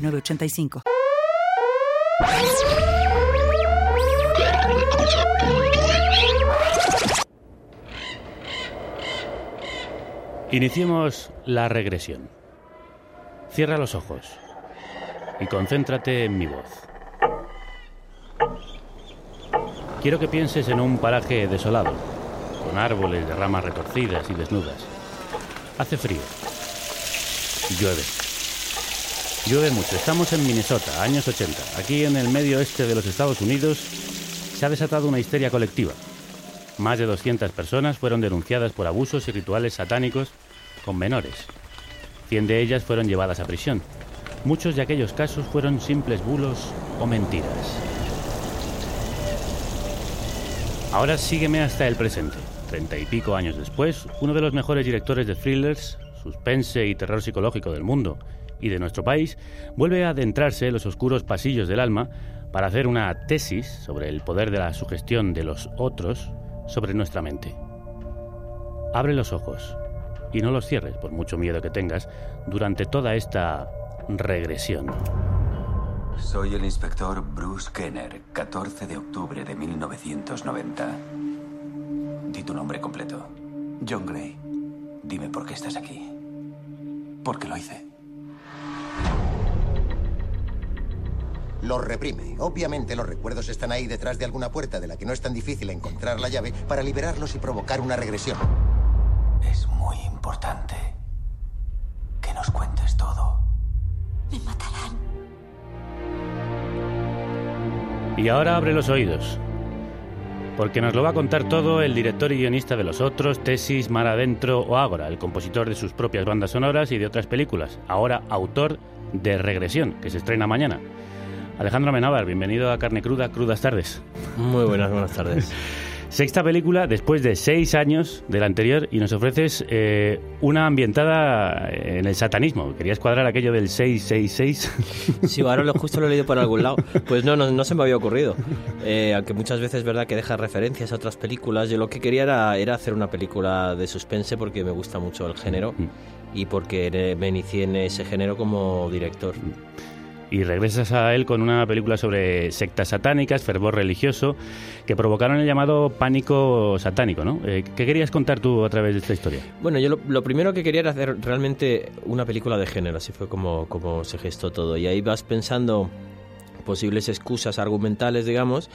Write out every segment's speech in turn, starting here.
906985. Iniciemos la regresión. Cierra los ojos y concéntrate en mi voz. Quiero que pienses en un paraje desolado, con árboles de ramas retorcidas y desnudas. Hace frío. Llueve. Llueve mucho. Estamos en Minnesota, años 80. Aquí en el medio oeste de los Estados Unidos se ha desatado una histeria colectiva. Más de 200 personas fueron denunciadas por abusos y rituales satánicos con menores. 100 de ellas fueron llevadas a prisión. Muchos de aquellos casos fueron simples bulos o mentiras. Ahora sígueme hasta el presente. Treinta y pico años después, uno de los mejores directores de thrillers, suspense y terror psicológico del mundo y de nuestro país, vuelve a adentrarse en los oscuros pasillos del alma para hacer una tesis sobre el poder de la sugestión de los otros sobre nuestra mente. Abre los ojos y no los cierres, por mucho miedo que tengas, durante toda esta regresión. Soy el inspector Bruce Kenner, 14 de octubre de 1990. Di tu nombre completo. John Gray. Dime por qué estás aquí. ¿Por qué lo hice? Los reprime. Obviamente los recuerdos están ahí detrás de alguna puerta de la que no es tan difícil encontrar la llave para liberarlos y provocar una regresión. Es muy importante que nos cuentes todo. Me matarán. Y ahora abre los oídos. Porque nos lo va a contar todo el director y guionista de Los Otros, Tesis, Mar Adentro o Ágora, el compositor de sus propias bandas sonoras y de otras películas, ahora autor de Regresión, que se estrena mañana. Alejandro Amenábar, bienvenido a Carne Cruda, Crudas Tardes. Muy buenas, buenas tardes. Sexta película después de seis años de la anterior y nos ofreces eh, una ambientada en el satanismo. ¿Querías cuadrar aquello del 666? Sí, ahora lo justo lo he leído por algún lado. Pues no, no, no se me había ocurrido. Eh, aunque muchas veces es verdad que deja referencias a otras películas. Yo lo que quería era, era hacer una película de suspense porque me gusta mucho el género y porque me inicié en ese género como director. Y regresas a él con una película sobre sectas satánicas, fervor religioso, que provocaron el llamado pánico satánico, ¿no? Eh, ¿Qué querías contar tú a través de esta historia? Bueno, yo lo, lo primero que quería era hacer realmente una película de género, así fue como, como se gestó todo. Y ahí vas pensando posibles excusas argumentales, digamos,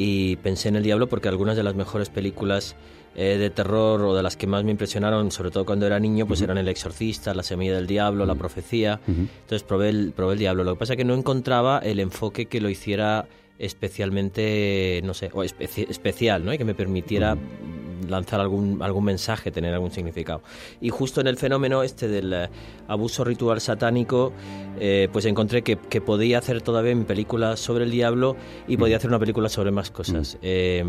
y pensé en El Diablo porque algunas de las mejores películas eh, de terror o de las que más me impresionaron, sobre todo cuando era niño, pues eran El Exorcista, La Semilla del Diablo, La Profecía. Entonces probé el, probé el Diablo. Lo que pasa es que no encontraba el enfoque que lo hiciera especialmente, no sé, o especi- especial, ¿no? Y que me permitiera lanzar algún, algún mensaje, tener algún significado. Y justo en el fenómeno este del eh, abuso ritual satánico, eh, pues encontré que, que podía hacer todavía mi película sobre el diablo y podía hacer una película sobre más cosas. Eh,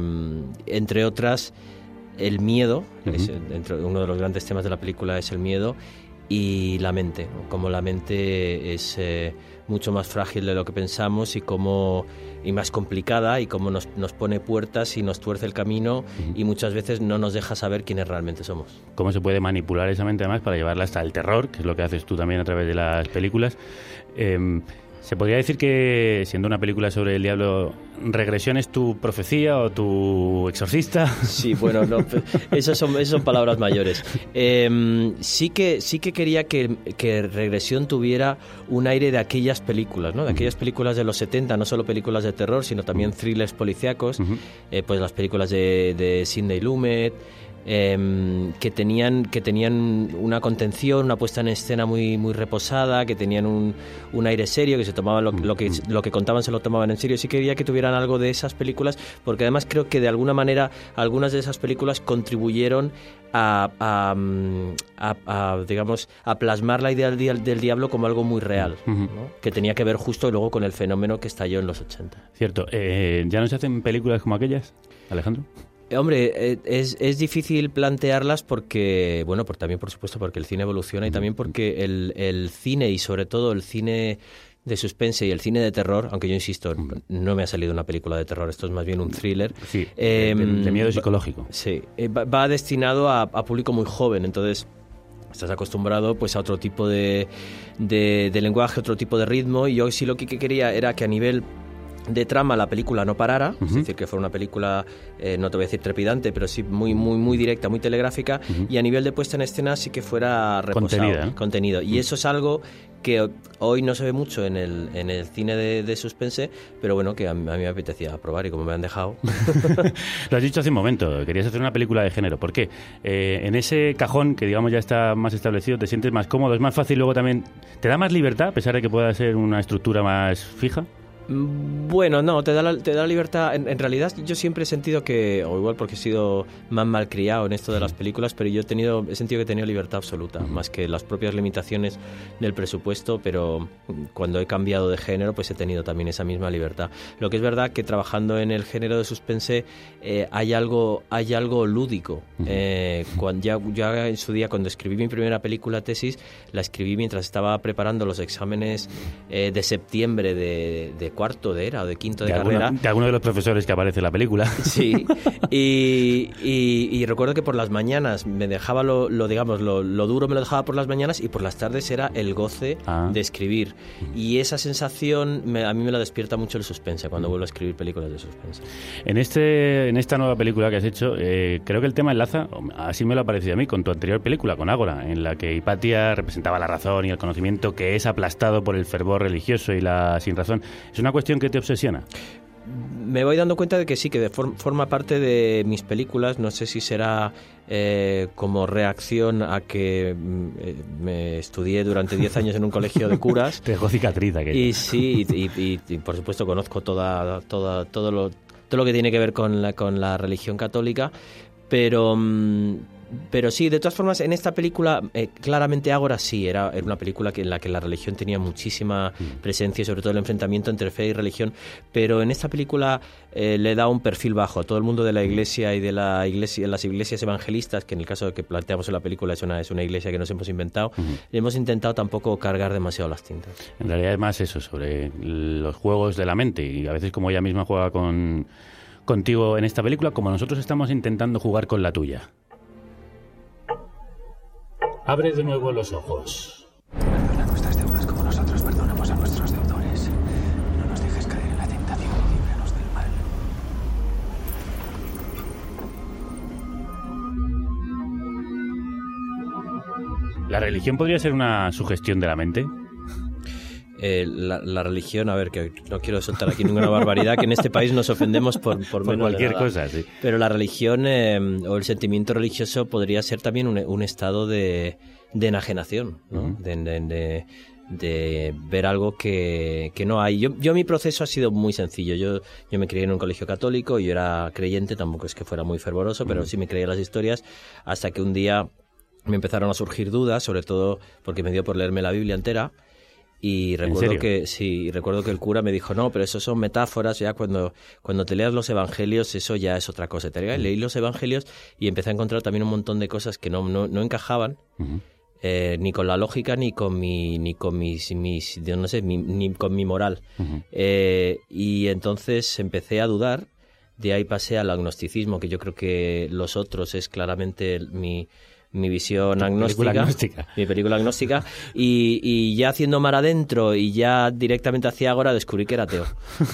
entre otras, el miedo, es, uno de los grandes temas de la película es el miedo, y la mente, como la mente es eh, mucho más frágil de lo que pensamos y como y más complicada y como nos, nos pone puertas y nos tuerce el camino y muchas veces no nos deja saber quiénes realmente somos. ¿Cómo se puede manipular esa mente además para llevarla hasta el terror, que es lo que haces tú también a través de las películas? Eh, ¿Se podría decir que, siendo una película sobre el diablo, Regresión es tu profecía o tu exorcista? Sí, bueno, no, esas son, esas son palabras mayores. Eh, sí, que, sí que quería que, que Regresión tuviera un aire de aquellas películas, ¿no? De aquellas películas de los 70, no solo películas de terror, sino también thrillers policíacos, eh, pues las películas de, de Sidney Lumet, em, que tenían que tenían una contención, una puesta en escena muy muy reposada, que tenían un, un aire serio, que se tomaban lo, lo que lo que contaban se lo tomaban en serio. Sí quería que tuvieran algo de esas películas, porque además creo que de alguna manera algunas de esas películas contribuyeron a, a, mm, a- a, digamos a plasmar la idea del, dia- del diablo como algo muy real. ¿no? que tenía que ver justo luego con el fenómeno que estalló en los 80. Cierto. Eh, ¿Ya no se hacen películas como aquellas, Alejandro? Hombre, eh, es, es difícil plantearlas porque, bueno, por, también por supuesto porque el cine evoluciona y también porque el, el cine y sobre todo el cine de suspense y el cine de terror, aunque yo insisto, no me ha salido una película de terror, esto es más bien un thriller. Sí, de- de- de miedo psicológico. Sí, eh, va, va destinado a, a público muy joven, entonces estás acostumbrado pues a otro tipo de, de, de lenguaje, otro tipo de ritmo y yo sí lo que quería era que a nivel de trama la película no parara, es decir, que fuera una película, eh, no te voy a decir trepidante, pero sí muy, muy, muy directa, muy telegráfica, y a nivel de puesta en escena sí que fuera reposado, Contenida, ¿no? contenido. Y eso es algo que hoy no se ve mucho en el, en el cine de, de suspense, pero bueno, que a mí, a mí me apetecía probar y como me han dejado... Lo has dicho hace un momento, querías hacer una película de género. ¿Por qué? Eh, en ese cajón que digamos ya está más establecido, te sientes más cómodo, es más fácil luego también... ¿Te da más libertad a pesar de que pueda ser una estructura más fija? Mm, Bueno, no, te da la, te da la libertad. En, en realidad, yo siempre he sentido que, o igual porque he sido más malcriado en esto de las películas, pero yo he tenido, he sentido que he tenido libertad absoluta, más que las propias limitaciones del presupuesto, pero mm, cuando he cambiado de género, pues he tenido también esa misma libertad. Lo que es verdad que trabajando en el género de suspense eh, hay algo, hay algo lúdico. Eh, cuando ya, ya en su día, cuando escribí mi primera película tesis, la escribí mientras estaba preparando los exámenes eh, de septiembre de, de cuarto de era o de quinto de, de, carrera. alguno, de alguno de los profesores que aparece en la película. Sí, y, y- y recuerdo que por las mañanas me dejaba lo, lo, digamos, lo, lo duro me lo dejaba por las mañanas y por las tardes era el goce Ah. de escribir. Y esa sensación me- a mí me la despierta mucho el suspense cuando vuelvo a escribir películas de suspense. En, este, en esta nueva película que has hecho, eh, creo que el tema enlaza, así me lo ha parecido a mí, con tu anterior película, con Ágora, en la que Hipatia representaba la razón y el conocimiento que es aplastado por el fervor religioso y la sin razón. Es una cuestión que te obsesiona. Me voy dando cuenta de que sí, que de for- forma parte de mis películas. No sé si será eh, como reacción a que mm, eh, me estudié durante 10 años en un colegio de curas. Te dejó cicatriz aquello. Y sí, y, y- y- y, por supuesto conozco toda, toda, todo, lo, todo lo que tiene que ver con la, con la religión católica, pero, mm, pero sí, de todas formas, en esta película, eh, claramente Ágora sí, era, era una película que, en la que la religión tenía muchísima presencia, y sobre todo el enfrentamiento entre fe y religión, pero en esta película eh, le da un perfil bajo. A todo el mundo de la iglesia y de la iglesia, las iglesias evangelistas, que en el caso que planteamos en la película es una, es una iglesia que nos hemos inventado, hemos intentado tampoco cargar demasiado las tintas. En realidad es más eso, sobre los juegos de la mente. Y a veces como ella misma juega con contigo en esta película, como nosotros estamos intentando jugar con la tuya. Abre de nuevo los ojos. Perdona nuestras deudas como nosotros perdonamos a nuestros deudores. No nos dejes caer en la tentación y líbranos del mal. ¿La religión podría ser una sugestión de la mente? Eh, la, la religión, a ver, que no quiero soltar aquí ninguna barbaridad, que en este país nos ofendemos por, por, Por menos de cualquier nada. cosa, sí. Pero la religión eh, o el sentimiento religioso podría ser también un, un estado de, de enajenación, ¿no? de, de- de- de ver algo que, que no hay. Yo, yo mi proceso ha sido muy sencillo. Yo, yo me crié en un colegio católico, yo era creyente, tampoco es que fuera muy fervoroso, pero sí me creía las historias, hasta que un día me empezaron a surgir dudas, sobre todo porque me dio por leerme la Biblia entera. Y recuerdo que sí, recuerdo que el cura me dijo, no, pero eso son metáforas, ya cuando, cuando te leas los evangelios, eso ya es otra cosa. Te leí los evangelios y empecé a encontrar también un montón de cosas que no, no, no encajaban, eh, ni con la lógica, ni con mi, ni con mis, mis no sé, mi- ni con mi moral. Eh, y entonces empecé a dudar, de ahí pasé al agnosticismo, que yo creo que los otros es claramente mi, mi visión película agnóstica. mi película agnóstica, y, y ya haciendo mar adentro y ya directamente hacia ahora descubrí que era ateo,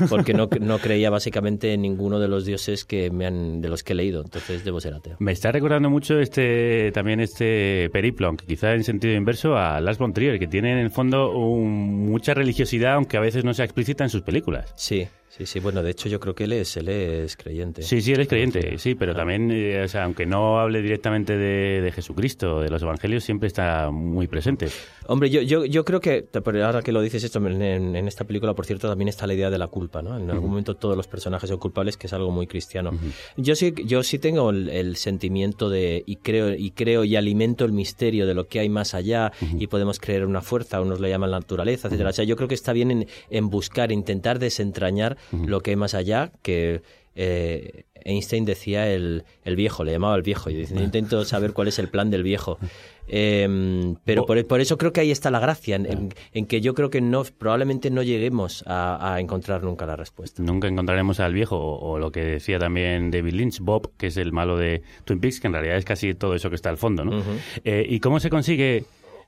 porque no, no creía básicamente en ninguno de los dioses que me han, de los que he leído, entonces debo ser ateo. Me está recordando mucho este también este periplo, aunque quizá en sentido inverso a Lars von Trier, que tiene en el fondo un- mucha religiosidad, aunque a veces no sea explícita en sus películas. Sí, Sí, sí, bueno, de hecho yo creo que él es, él es creyente. Sí, sí, él es creyente, sí, pero también, eh, o sea, aunque no hable directamente de, de, Jesucristo, de los evangelios, siempre está muy presente. Hombre, yo, yo, yo creo que, ahora que lo dices esto, en, en, esta película, por cierto, también está la idea de la culpa, ¿no? En algún momento todos los personajes son culpables, que es algo muy cristiano. Yo sí, yo sí tengo el, sentimiento de, y creo, y creo y alimento el misterio de lo que hay más allá, y podemos creer una fuerza, unos le llaman la naturaleza, etcétera. O sea, yo creo que está bien en, en buscar, intentar desentrañar lo que hay más allá, que eh, Einstein decía el, el, viejo, le llamaba el viejo, y intento saber cuál es el plan del viejo. Em, pero por, por, eso creo que ahí está la gracia, en, que yo creo que no probablemente no lleguemos a, encontrar nunca la respuesta. Nunca encontraremos al viejo, o, lo que decía también David Lynch, Bob, que es el malo de Twin Peaks, que en realidad es casi todo eso que está al fondo. ¿no? Eh, ¿Y cómo se consigue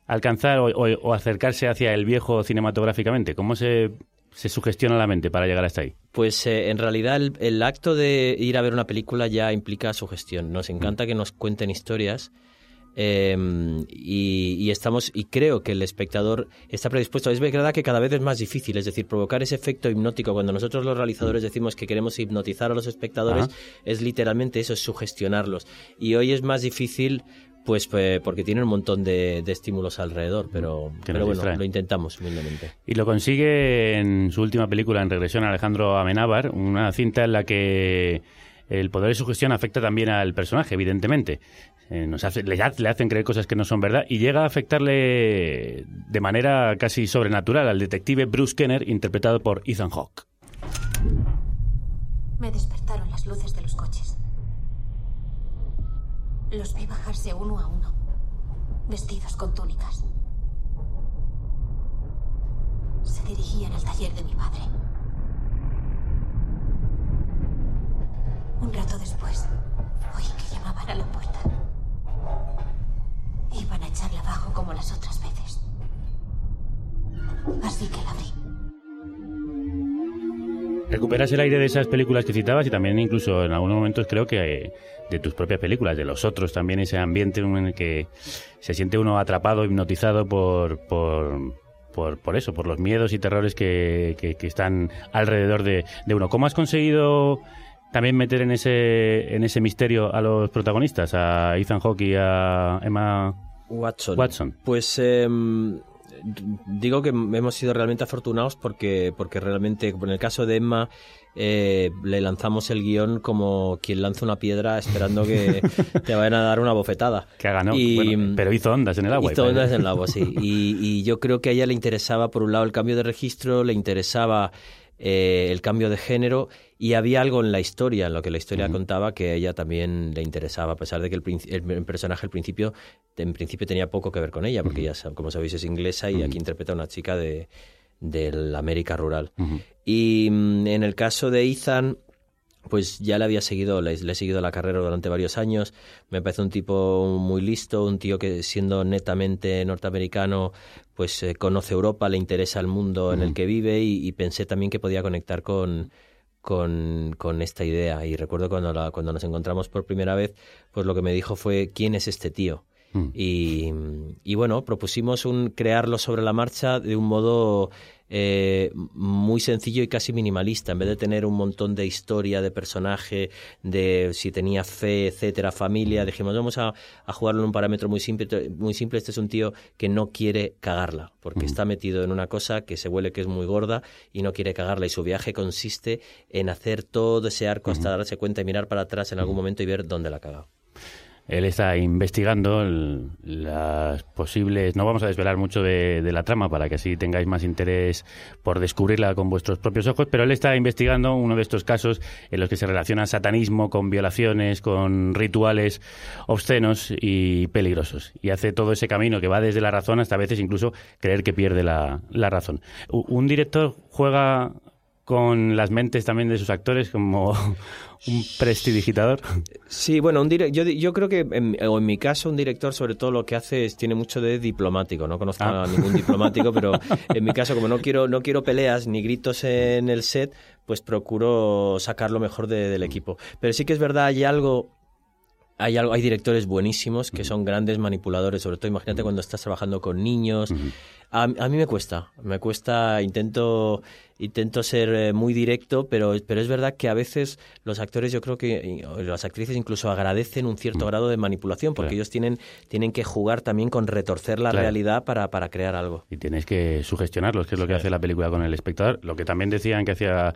alcanzar o, acercarse hacia el viejo cinematográficamente? ¿Cómo se se sugestiona la mente para llegar hasta ahí? Pues eh, en realidad el, acto de ir a ver una película ya implica sugestión. Nos encanta mm. que nos cuenten historias em, y, estamos y creo que el espectador está predispuesto. Es verdad que cada vez es más difícil, es decir, provocar ese efecto hipnótico cuando nosotros los realizadores decimos que queremos hipnotizar a los espectadores es literalmente eso, es sugestionarlos. Y hoy es más difícil pues, pues, porque tiene un montón de, estímulos alrededor, pero, pero bueno, lo intentamos humildemente. Y lo consigue en su última película, En Regresión, Alejandro Amenábar, una cinta en la que el poder de sugestión afecta también al personaje, evidentemente. Eh, nos hace, le, le, hacen creer cosas que no son verdad y llega a afectarle de manera casi sobrenatural al detective Bruce Kenner, interpretado por Ethan Hawke. Me despertaron las luces de los coches. Los vi bajarse uno a uno, vestidos con túnicas. Se dirigían al taller de mi padre. Un rato después, oí que llamaban a la puerta. Iban a echarla abajo como las otras veces. Así que la abrí. Recuperas el aire de esas películas que citabas y también incluso en algunos momentos creo que de tus propias películas, de los otros también, ese ambiente en el que se siente uno atrapado, hipnotizado por, por, por, eso, por los miedos y terrores que, que, están alrededor de, de, uno. ¿Cómo has conseguido también meter en ese, en ese misterio a los protagonistas, a Ethan Hawke y a Emma Watson? Watson? Pues... Em, digo que hemos sido realmente afortunados porque, porque realmente, en el caso de Emma, eh, le lanzamos el guion como quien lanza una piedra esperando que te vayan a dar una bofetada. Que haga, ¿no? pero hizo ondas en el agua. Hizo ondas en el agua, sí. Y, y yo creo que a ella le interesaba, por un lado, el cambio de registro, le interesaba eh, el cambio de género y había algo en la historia, en lo que la historia contaba, que a ella también le interesaba, a pesar de que el, personaje al principio, en principio tenía poco que ver con ella, porque ella, como sabéis, es inglesa y aquí interpreta a una chica de, la América rural. Y mm, en el caso de Ethan, pues ya le había seguido, le, he seguido la carrera durante varios años. Me parece un tipo muy listo, un tío que siendo netamente norteamericano, pues eh, conoce Europa, le interesa el mundo en el que vive y, pensé también que podía conectar con, con, con, esta idea. Y recuerdo cuando, la, cuando nos encontramos por primera vez, pues lo que me dijo fue, ¿quién es este tío? Mm. Y, y, bueno, propusimos un, crearlo sobre la marcha de un modo eh, muy sencillo y casi minimalista. En vez de tener un montón de historia, de personaje, de si tenía fe, etcétera, familia, dijimos, vamos a, jugarlo en un parámetro muy simple, muy simple. Este es un tío que no quiere cagarla, porque está metido en una cosa que se huele que es muy gorda y no quiere cagarla. Y su viaje consiste en hacer todo ese arco hasta darse cuenta y mirar para atrás en algún momento y ver dónde la ha cagado. Él está investigando las posibles. No vamos a desvelar mucho de, la trama para que así tengáis más interés por descubrirla con vuestros propios ojos, pero él está investigando uno de estos casos en los que se relaciona satanismo con violaciones, con rituales obscenos y peligrosos. Y hace todo ese camino que va desde la razón hasta a veces incluso creer que pierde la, la razón. Un director juega con las mentes también de sus actores como un prestidigitador. Sí, bueno, un yo, yo creo que, en, o en mi caso, un director sobre todo lo que hace es, tiene mucho de diplomático. No conozco a ah. ningún diplomático, pero en mi caso, como no quiero, no quiero peleas ni gritos en el set, pues procuro sacar lo mejor del equipo. Pero sí que es verdad, hay algo hay, algo, hay directores buenísimos que son grandes manipuladores, sobre todo imagínate cuando estás trabajando con niños. a, mí me cuesta, me cuesta, intento intento ser eh, muy directo, pero, pero es verdad que a veces los actores, yo creo que las actrices incluso agradecen un cierto grado de manipulación, porque Mm. Claro. ellos tienen, tienen que jugar también con retorcer la Claro. realidad para, para crear algo. Y tienes que sugestionarlos, que es lo que hace la película con el espectador. Lo que también decían que hacía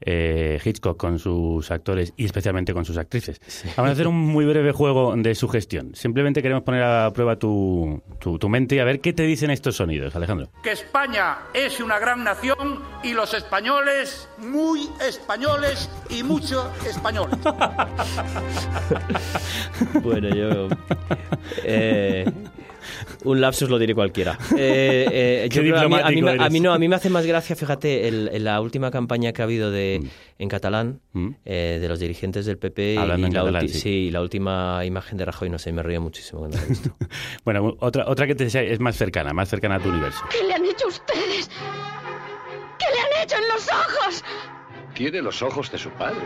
eh, Hitchcock con sus actores y especialmente con sus actrices. Vamos a hacer un muy breve juego de sugestión. Simplemente queremos poner a prueba tu, tu, tu mente y a ver qué te dicen estos sonidos, Alejandro. que España es una gran nación y los españoles muy españoles y mucho españoles. Bueno, yo. eh, un lapsus lo diré cualquiera. Eh, eh, yo creo a mí, a, mí, diplomático me- a eres. mí no, a mí me hace más gracia, fíjate, el- en la última campaña que ha habido de, en catalán, Mm. eh, de los dirigentes del PP, Hablando y, en la catalán, sí. la última imagen de Rajoy, no sé, me río muchísimo cuando la he visto. Bueno, otra, otra que te sea- es más cercana, más cercana a tu universo. ¿Qué le han hecho ustedes? Tiene los ojos de su padre.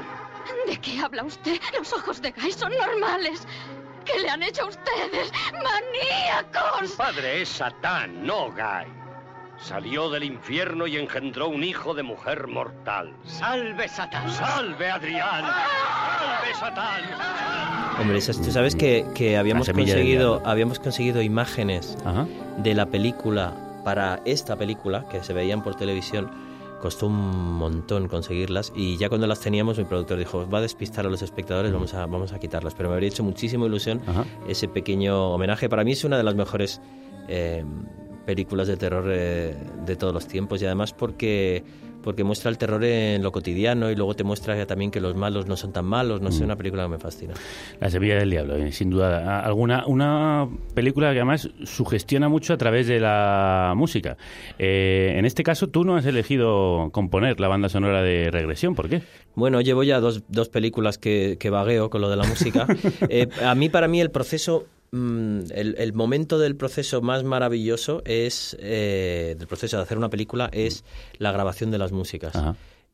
¿De qué habla usted? Los ojos de Guy son normales. ¿Qué le han hecho a ustedes? ¡Maníacos! padre es Satán, no Guy. Salió del infierno y engendró un hijo de mujer mortal. ¡Salve Satán! ¡Salve Adrián! ¡Salve Satán! Hombre, tú sabes que, que habíamos, conseguido, habíamos conseguido imágenes Ajá. de la película para esta película, que se veían por televisión, costó un montón conseguirlas y ya cuando las teníamos mi productor dijo, va a despistar a los espectadores, vamos a, vamos a quitarlas. Pero me habría hecho muchísima ilusión ese pequeño homenaje. Para mí es una de las mejores eh, películas de terror eh, de todos los tiempos y además porque porque muestra el terror en lo cotidiano y luego te muestra también que los malos no son tan malos. No sé, una película que me fascina. La Sevilla del Diablo, eh, sin duda. Alguna, una película que además sugestiona mucho a través de la música. Eh, en este caso, tú no has elegido componer la banda sonora de Regresión. ¿Por qué? Bueno, llevo ya dos, dos películas que, que vagueo con lo de la música. Eh, a mí, para mí, el proceso, mm, el, el momento del proceso más maravilloso es, eh, del proceso de hacer una película, es la grabación de las músicas.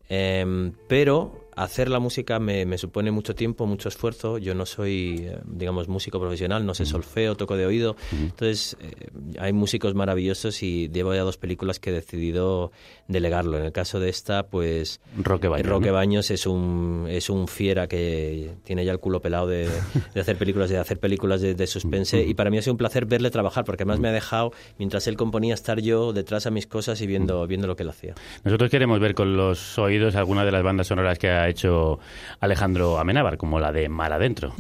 Em, pero hacer la música me, me supone mucho tiempo, mucho esfuerzo. Yo no soy, eh, digamos, músico profesional, no sé solfeo, toco de oído. Entonces, eh, hay músicos maravillosos y llevo ya dos películas que he decidido delegarlo. En el caso de esta, pues... Roque Baños, Roque ¿no? Baños es un, es un fiera que tiene ya el culo pelado de, de hacer películas, de hacer películas de, de suspense. Y para mí ha sido un placer verle trabajar, porque además me ha dejado, mientras él componía, estar yo detrás a mis cosas y viendo, viendo lo que él hacía. Nosotros queremos ver con los oídos alguna de las bandas sonoras que ha hecho Alejandro Amenábar, como la de Mar Adentro.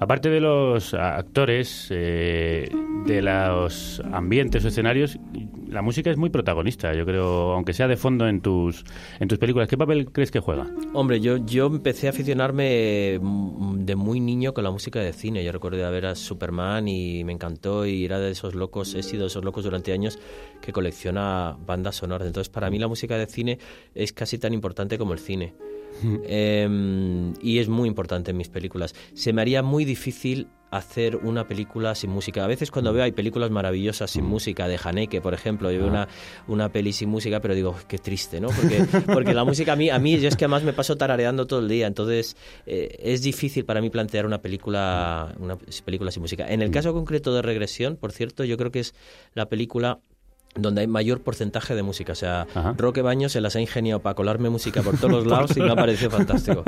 Aparte de los actores, eh, de los ambientes o escenarios, la música es muy protagonista, yo creo, aunque sea de fondo en tus, en tus películas. ¿Qué papel crees que juega? Hombre, yo, yo empecé a aficionarme mm, de muy niño con la música de cine. Yo recuerdo de ver a Superman y me encantó y era de esos locos, he sido de esos locos durante años que colecciona bandas sonoras. Entonces, para mí la música de cine es casi tan importante como el cine. Eh, y es muy importante en mis películas. Se me haría muy difícil hacer una película sin música. A veces cuando veo hay películas maravillosas sin música, de Haneke, por ejemplo, yo veo una, una peli sin música, pero digo, qué triste, ¿no? Porque, porque la música a mí, a mí, yo es que además me paso tarareando todo el día, entonces eh, es difícil para mí plantear una película, una película sin música. En el caso concreto de Regresión, por cierto, yo creo que es la película donde hay mayor porcentaje de música. O sea, Ajá. Roque Baños se las ha ingeniado para colarme música por todos los lados y me ha parecido fantástico.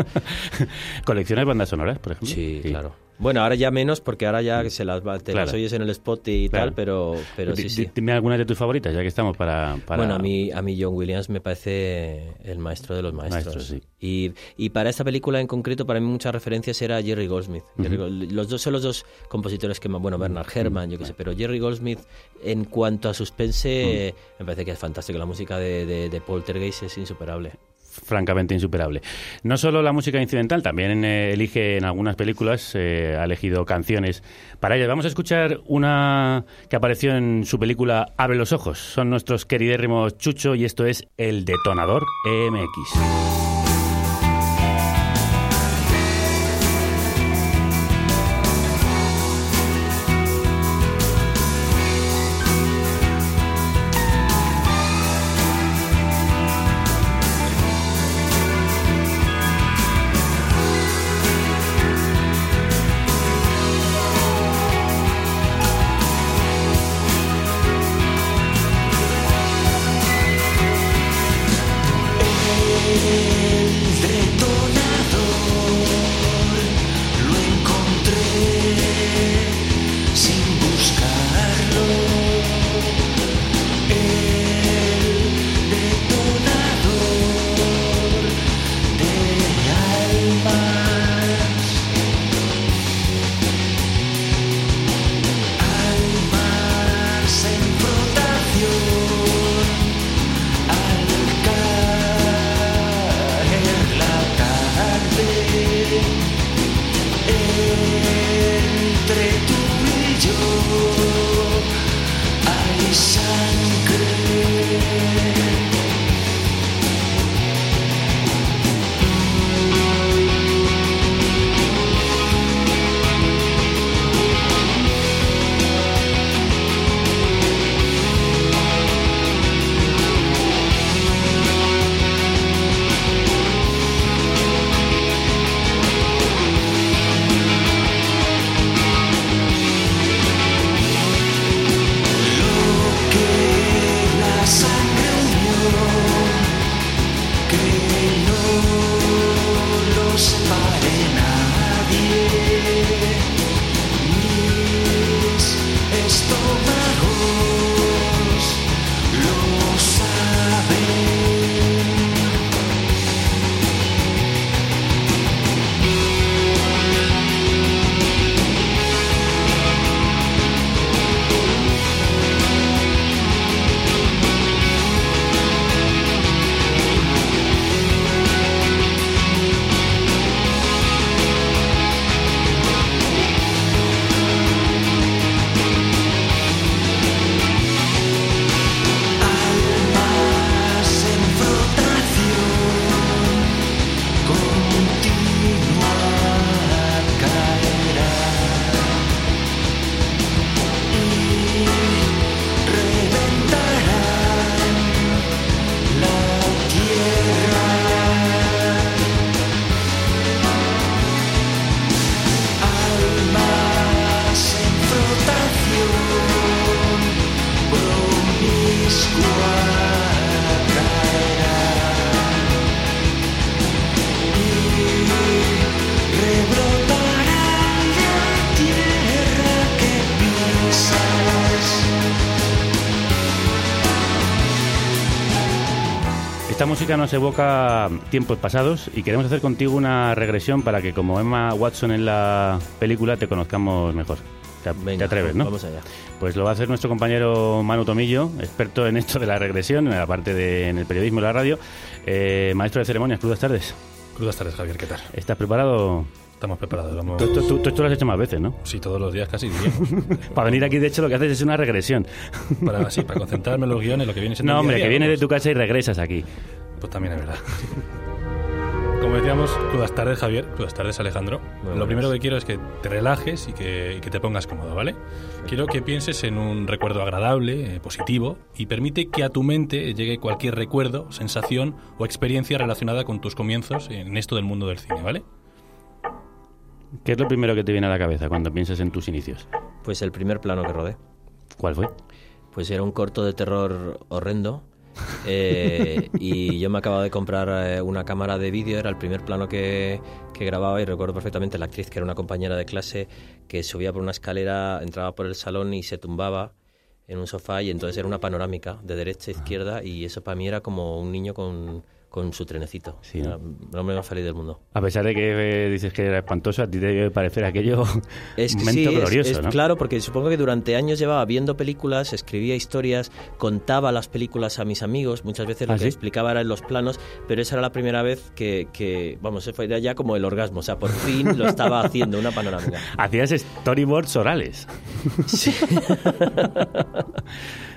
¿Coleccionas bandas sonoras, por ejemplo? Sí, claro. Bueno, ahora ya menos porque ahora ya se las, va- te las Claro. oyes en el spot y Claro. tal, pero, pero sí, sí. di- Dime algunas de tus favoritas, ya que estamos para... para- Bueno, a mí, a mí John Williams me parece el maestro de los maestros. Maestro, sí. y, y para esta película en concreto, para mí muchas referencias era Jerry Goldsmith. Jerry los dos son los dos compositores que más, bueno, Bernard Herrmann, yo qué sé, pero Jerry Goldsmith, en cuanto a suspense, me parece que es fantástico. La música de, de, de Poltergeist es insuperable. Francamente insuperable. No solo la música incidental, también eh, elige en algunas películas, eh, ha elegido canciones para ellas. Vamos a escuchar una que apareció en su película Abre los ojos. Son nuestros queridérrimos Chucho y esto es El Detonador EMX. Música nos evoca tiempos pasados y queremos hacer contigo una regresión para que como Emma Watson en la película te conozcamos mejor. Te, te atreves, ¿no? Vamos allá. Pues lo va a hacer nuestro compañero Manu Tomillo, experto en esto de la regresión, en la parte de en el periodismo y la radio. Eh, maestro de ceremonias, crudas tardes. Crudas tardes, Javier, ¿qué tal? ¿Estás preparado? Estamos preparados. Vamos... Tú, tú- tú- tú lo has hecho más veces, ¿no? Sí, todos los días casi. Para venir aquí, de hecho, lo que haces es una regresión. para, sí, para concentrarme en los guiones, lo que viene siendo No, hombre, día, que vienes de vamos. tu casa y regresas aquí. Pues también es verdad. Como decíamos, crudas tardes, Javier, crudas tardes, Alejandro. buenas. Lo primero que quiero es que te relajes y que, y que te pongas cómodo, ¿vale? Quiero que pienses en un recuerdo agradable, eh, positivo, y permite que a tu mente llegue cualquier recuerdo, sensación o experiencia relacionada con tus comienzos en esto del mundo del cine, ¿vale? ¿Qué es lo primero que te viene a la cabeza cuando piensas en tus inicios? Pues el primer plano que rodé. ¿Cuál fue? Pues era un corto de terror horrendo. Eh, y yo me acababa de comprar eh, una cámara de vídeo, era el primer plano que, que grababa y recuerdo perfectamente la actriz, que era una compañera de clase, que subía por una escalera, entraba por el salón y se tumbaba en un sofá y entonces era una panorámica de derecha a izquierda y eso para mí era como un niño con, con su trenecito. Sí, Era el hombre más feliz del mundo. A pesar de que eh, dices que era espantoso, a ti te debe parecer aquello Es un que momento sí, es- glorioso, es ¿no? Claro, porque supongo que durante años llevaba viendo películas, escribía historias, contaba las películas a mis amigos, muchas veces lo ¿Ah, que sí? explicaba era en los planos, pero esa era la primera vez que, que, vamos, eso fue ya como el orgasmo, o sea, por fin lo estaba haciendo, una panorámica. Hacías storyboards orales. Sí.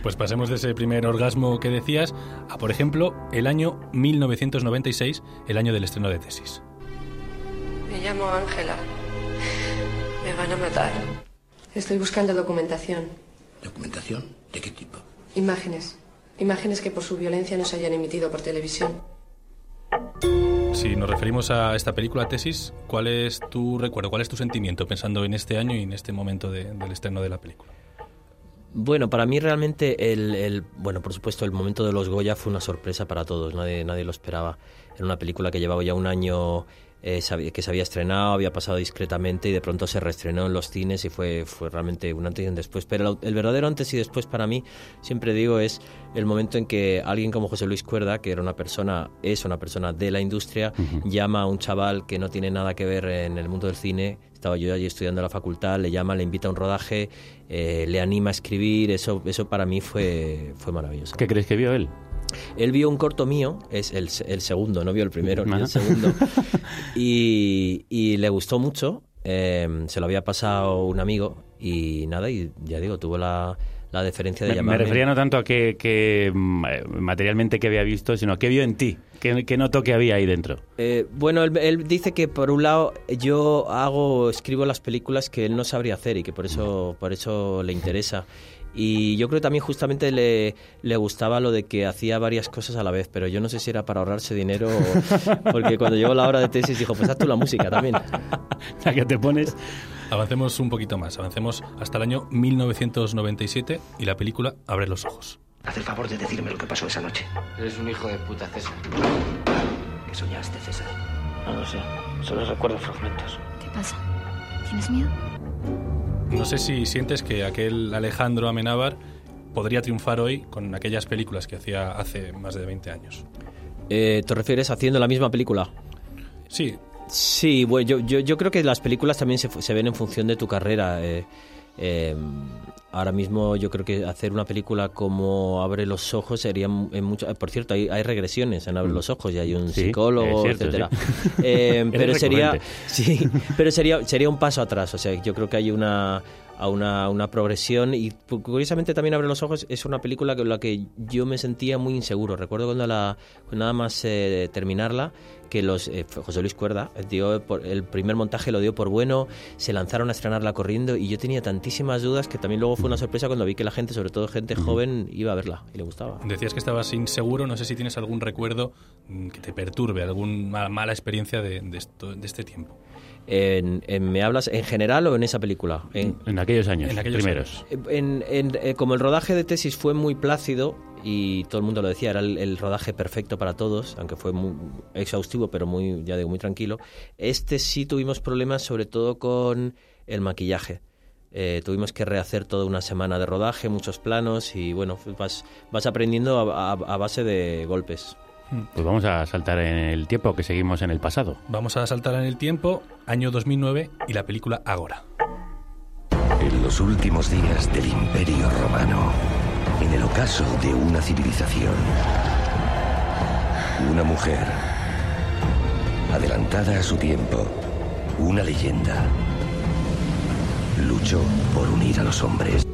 Pues pasemos de ese primer orgasmo que decías a, por ejemplo, el año 1996, el año del estreno de Tesis. Me llamo Ángela. Me van a matar. Estoy buscando documentación. ¿Documentación? ¿De qué tipo? Imágenes. Imágenes que por su violencia no se hayan emitido por televisión. Si nos referimos a esta película Tesis, ¿cuál es tu recuerdo, cuál es tu sentimiento pensando en este año y en este momento de- del estreno de la película? Bueno, para mí realmente el, el- bueno, por supuesto, el momento de los Goya fue una sorpresa para todos, nadie, nadie lo esperaba. Era una película que llevaba ya un año eh, que se había estrenado, había pasado discretamente y de pronto se reestrenó en los cines y fue, fue realmente un antes y un después. Pero el, el verdadero antes y después para mí, siempre digo, es el momento en que alguien como José Luis Cuerda, que era una persona, es una persona de la industria, llama a un chaval que no tiene nada que ver en el mundo del cine. Estaba yo allí estudiando en la facultad, le llama, le invita a un rodaje, eh, le anima a escribir. Eso, eso para mí fue, fue maravilloso. ¿Qué crees que vio él? Él vio un corto mío, es el, el segundo, no vio el primero, el segundo, y, y le gustó mucho, eh, se lo había pasado un amigo y nada, y ya digo, tuvo la, la deferencia de Me, me llamarme. refería no tanto a que, que, mm, eh, materialmente que había visto, sino que vio en ti. ¿Qué, qué notó que había ahí dentro? Eh, bueno, él, él dice que por un lado yo hago, escribo las películas que él no sabría hacer y que por eso, por eso le interesa. Y yo creo que también justamente le, le gustaba lo de que hacía varias cosas a la vez, pero yo no sé si era para ahorrarse dinero o porque cuando llegó la hora de tesis dijo, pues haz tú la música también. ¿A qué te pones? Avancemos un poquito más, avancemos hasta el año 1997 y la película Abre los ojos. Haz el favor de decirme lo que pasó esa noche. Eres un hijo de puta, César. ¿Qué soñaste, César? No lo sé. Solo recuerdo fragmentos. ¿Qué pasa? ¿Tienes miedo? No sé si sientes que aquel Alejandro Amenábar podría triunfar hoy con aquellas películas que hacía hace más de 20 años. Eh, ¿Te refieres haciendo la misma película? Sí, Sí, bueno, yo, yo, yo creo que las películas también se, se ven en función de tu carrera. eh, eh, ahora mismo yo creo que hacer una película como Abre los ojos sería en mucho... Por cierto, hay, hay regresiones en Abre los ojos y hay un Mm. Sí, psicólogo, cierto, etcétera. sí. Eh, pero sería, sí, pero sería, sería un paso atrás. O sea, yo creo que hay una a una, una progresión y curiosamente también Abre los ojos es una película con la que yo me sentía muy inseguro. Recuerdo cuando la nada más eh, terminarla que los eh, José Luis Cuerda dio por- el primer montaje lo dio por bueno, se lanzaron a estrenarla corriendo y yo tenía tantísimas dudas que también luego fue una sorpresa cuando vi que la gente, sobre todo gente joven, iba a verla y le gustaba. decías que estabas inseguro, no sé si tienes algún recuerdo mm, que te perturbe, alguna mala experiencia de, de esto- de este tiempo. En, en- ¿Me hablas en general o en esa película? En, En aquellos años, En aquellos primeros. En- en- eh, como el rodaje de tesis fue muy plácido y todo el mundo lo decía, era el, el rodaje perfecto para todos, aunque fue muy exhaustivo, pero muy, ya digo, muy tranquilo. Este sí tuvimos problemas, sobre todo con el maquillaje. Eh, tuvimos que rehacer toda una semana de rodaje, muchos planos y bueno, vas, vas aprendiendo a, a- a base de golpes. Pues vamos a saltar en el tiempo, que seguimos en el pasado. Vamos a saltar en el tiempo, año 2009 y la película Agora. En los últimos días del Imperio Romano, en el ocaso de una civilización, una mujer, adelantada a su tiempo, una leyenda, luchó por unir a los hombres.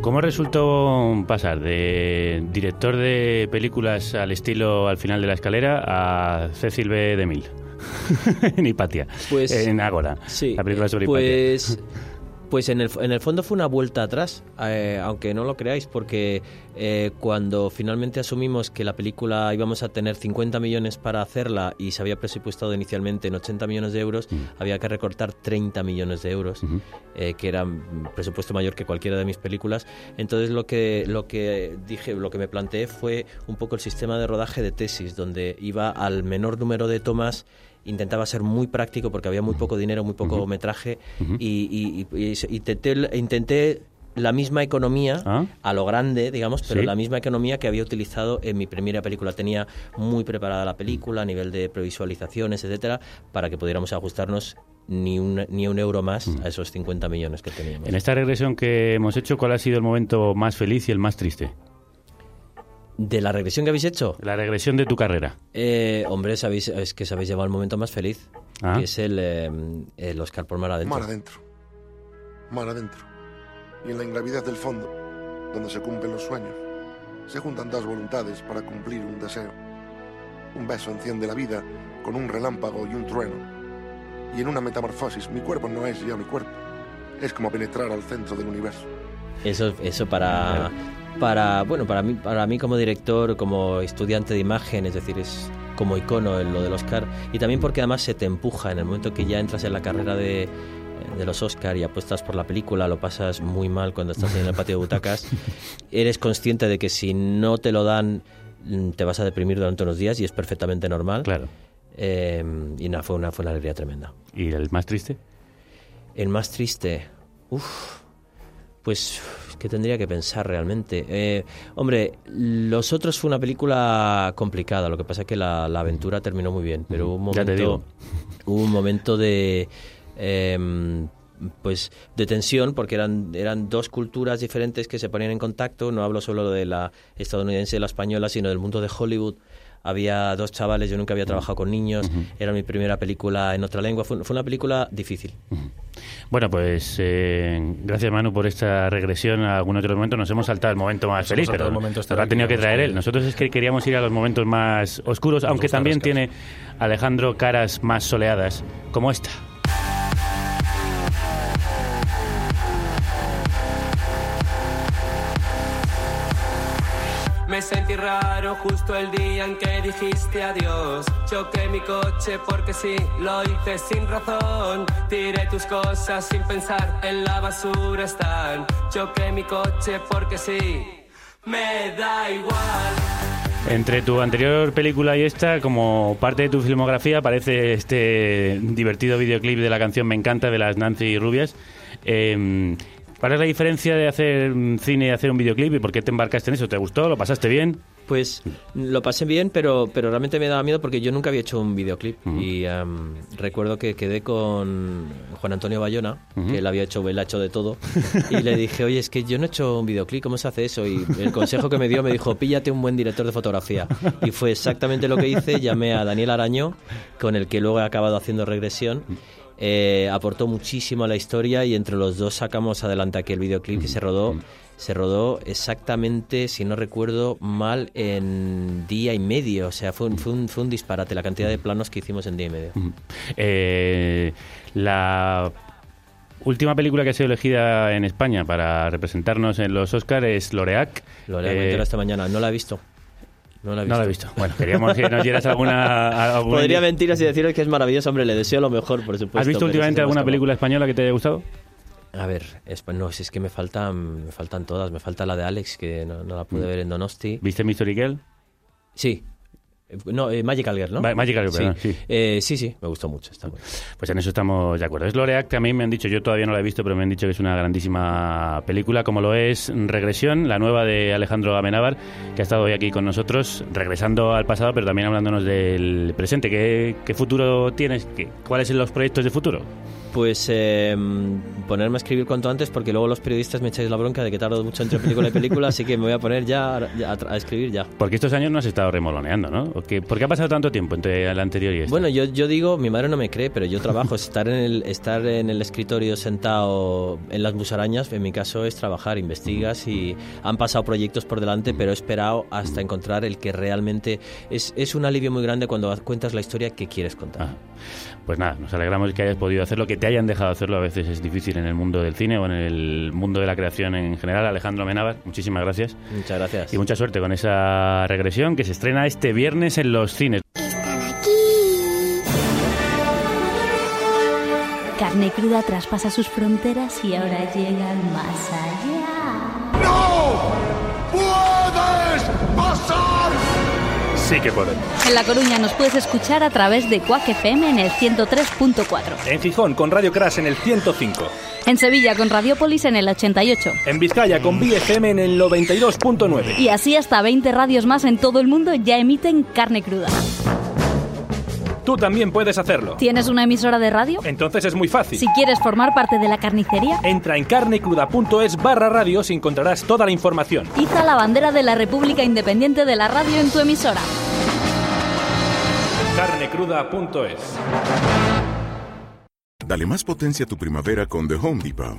¿Cómo resultó pasar de director de películas al estilo al final de la escalera a Cecil B. DeMille? en Hipatia. Pues- en Ágora. Sí. La película sobre pues, Hipatia. Pues en el, en el fondo fue una vuelta atrás, eh, aunque no lo creáis, porque eh, cuando finalmente asumimos que la película íbamos a tener 50 millones para hacerla y se había presupuestado inicialmente en 80 millones de euros, había que recortar 30 millones de euros, eh, que era un presupuesto mayor que cualquiera de mis películas. Entonces lo que, lo que dije, lo que me planteé fue un poco el sistema de rodaje de tesis, donde iba al menor número de tomas intentaba ser muy práctico porque había muy poco dinero, muy poco metraje y, y- y- y intenté, intenté la misma economía a lo grande, digamos, pero Ah. Sí. la misma economía que había utilizado en mi primera película. Tenía muy preparada la película a nivel de previsualizaciones, etcétera, para que pudiéramos ajustarnos ni un, ni un euro más a esos 50 millones que teníamos. En esta regresión que hemos hecho, ¿cuál ha sido el momento más feliz y el más triste? ¿De la regresión que habéis hecho? La regresión de tu carrera. Eh, hombre, sabéis, es que sabéis llevar el momento más feliz, Ah. que es el, eh, el Oscar por Mar Adentro. Mar adentro. Mar adentro. Y en la ingravidez del fondo, donde se cumplen los sueños, se juntan dos voluntades para cumplir un deseo. Un beso enciende la vida con un relámpago y un trueno. Y en una metamorfosis, mi cuerpo no es ya mi cuerpo. Es como penetrar al centro del universo. Eso, eso para, para, bueno, para mí, para mí como director, como estudiante de imagen, es decir, es como icono en lo del Oscar. Y también porque además se te empuja en el momento que ya entras en la carrera de, de los Oscar y apuestas por la película, lo pasas muy mal cuando estás en el patio de butacas. Eres consciente de que si no te lo dan, te vas a deprimir durante unos días y es perfectamente normal. Claro. Eh, y nada, fue una, fue una alegría tremenda. ¿Y el más triste? El más triste. Uf. Pues es que tendría que pensar realmente. Eh, hombre, Los Otros fue una película complicada. Lo que pasa es que la, la aventura terminó muy bien. Pero hubo un momento, hubo un momento de. em, pues de tensión porque eran eran dos culturas diferentes que se ponían en contacto no hablo solo de la estadounidense y la española sino del mundo de Hollywood había dos chavales yo nunca había trabajado con niños era mi primera película en otra lengua fue, fue una película difícil Bueno, pues eh, gracias Manu por esta regresión a algunos de los momentos. Nos hemos saltado el momento más Nos feliz, pero momento lo ha tenido que traer él. Nosotros es que queríamos ir a los momentos más oscuros, aunque también tiene Alejandro caras más soleadas, como esta. Justo el día en que dijiste adiós. Choqué mi coche porque sí, lo hice sin razón. Entre tu anterior película y esta, como parte de tu filmografía, aparece este divertido videoclip de la canción Me encanta de las Nancy Rubias. Eh, ¿Cuál es la diferencia de hacer mm, cine y hacer un videoclip y por qué te embarcaste en eso? ¿Te gustó? ¿Lo pasaste bien? Pues lo pasé bien, pero, pero realmente me daba miedo porque yo nunca había hecho un videoclip. Y em, recuerdo que quedé con Juan Antonio Bayona, que él había hecho, él ha hecho de todo. Y le dije, oye, es que yo no he hecho un videoclip, ¿cómo se hace eso? Y el consejo que me dio me dijo, píllate un buen director de fotografía. Y fue exactamente lo que hice. Llamé a Daniel Araño, con el que luego he acabado haciendo regresión. Eh, aportó muchísimo a la historia y entre los dos sacamos adelante aquel videoclip que se rodó se rodó exactamente, si no recuerdo mal, en día y medio. O sea, fue un, fue un, fue un disparate la cantidad de planos que hicimos en día y medio. Eh, la última película que ha sido elegida en España para representarnos en los Oscars es Loreac. Lo haré Eh, esta mañana. No la he visto. No la he visto. No la he visto. Bueno, queríamos que nos dieras alguna... alguna- Podría mentiras y deciros que es maravilloso. Hombre, le deseo lo mejor, por supuesto. ¿Has visto últimamente alguna película española que te haya gustado? A ver, es, no, si es que me faltan, me faltan todas. Me falta la de Alex, que no, no la pude Mm. ver en Donosti. ¿Viste Mystery Girl? Sí. No, eh, Magical Girl, ¿no? Ma- Magical Girl, sí. perdón, sí. Eh, sí, sí, me gustó mucho. Está bien. Pues en eso estamos de acuerdo. Es Loreac, mí me han dicho, yo todavía no la he visto, pero me han dicho que es una grandísima película, como lo es Regresión, la nueva de Alejandro Amenábar, que ha estado hoy aquí con nosotros, regresando al pasado, pero también hablándonos del presente. ¿Qué, qué futuro tienes? ¿Qué- ¿Cuáles son los proyectos de futuro? Pues eh, ponerme a escribir cuanto antes porque luego los periodistas me echáis la bronca de que tardo mucho entre película y película, así que me voy a poner ya, a, escribir ya. Porque estos años no has estado remoloneando, ¿no? ¿O qué- ¿Por qué ha pasado tanto tiempo entre el anterior y este? Bueno, yo, yo digo, mi madre no me cree, pero yo trabajo, estar en el, estar en el escritorio sentado en las musarañas, en mi caso es trabajar, investigas y han pasado proyectos por delante, pero he esperado hasta encontrar el que realmente es, es un alivio muy grande cuando cuentas la historia que quieres contar. Pues nada, nos alegramos que hayas podido hacerlo, que te hayan dejado hacerlo. A veces es difícil en el mundo del cine o en el mundo de la creación en general. Alejandro Amenábar, muchísimas gracias. Muchas gracias. Y mucha suerte con esa regresión que se estrena este viernes en los cines. Carne cruda traspasa sus fronteras y ahora llega al más allá. Sí que podemos. En La Coruña nos puedes escuchar a través de Quack FM en el 103.4. En Gijón con Radio Crash en el 105. En Sevilla con Radiopolis en el 88. En Vizcaya con BFM en el 92.9. Y así hasta 20 radios más en todo el mundo ya emiten carne cruda. Tú también puedes hacerlo. ¿Tienes una emisora de radio? Entonces es muy fácil. Si quieres formar parte de la carnicería, Entra en carnecruda.es barra radios y encontrarás toda la información. iza la bandera de la República Independiente de la Radio en tu emisora. carnecruda.es Dale más potencia a tu primavera con The Home Depot.